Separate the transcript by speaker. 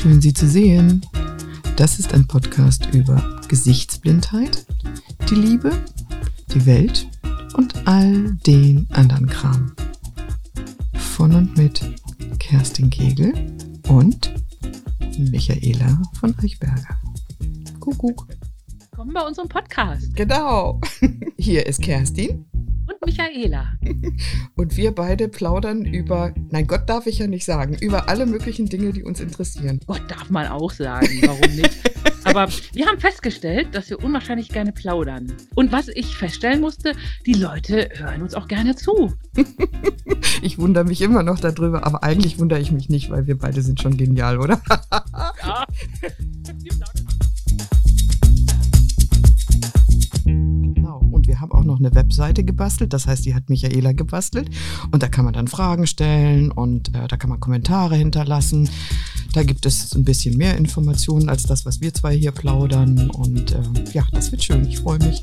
Speaker 1: Schön, Sie zu sehen. Das ist ein Podcast über Gesichtsblindheit, die Liebe, die Welt und all den anderen Kram. Von und mit Kerstin Kegel und Michaela von Eichberger. Kuckuck.
Speaker 2: Willkommen bei unserem Podcast.
Speaker 1: Genau. Hier ist Kerstin.
Speaker 2: Und Michaela.
Speaker 1: Und wir beide plaudern über, nein, Gott darf ich ja nicht sagen, über alle möglichen Dinge, die uns interessieren.
Speaker 2: Gott darf man auch sagen, warum nicht? Aber wir haben festgestellt, dass wir unwahrscheinlich gerne plaudern. Und was ich feststellen musste, die Leute hören uns auch gerne zu.
Speaker 1: ich wundere mich immer noch darüber, aber eigentlich wundere ich mich nicht, weil wir beide sind schon genial, oder? Noch eine Webseite gebastelt. Das heißt, die hat Michaela gebastelt. Und da kann man dann Fragen stellen und äh, da kann man Kommentare hinterlassen. Da gibt es ein bisschen mehr Informationen als das, was wir zwei hier plaudern. Und äh, ja, das wird schön. Ich freue mich.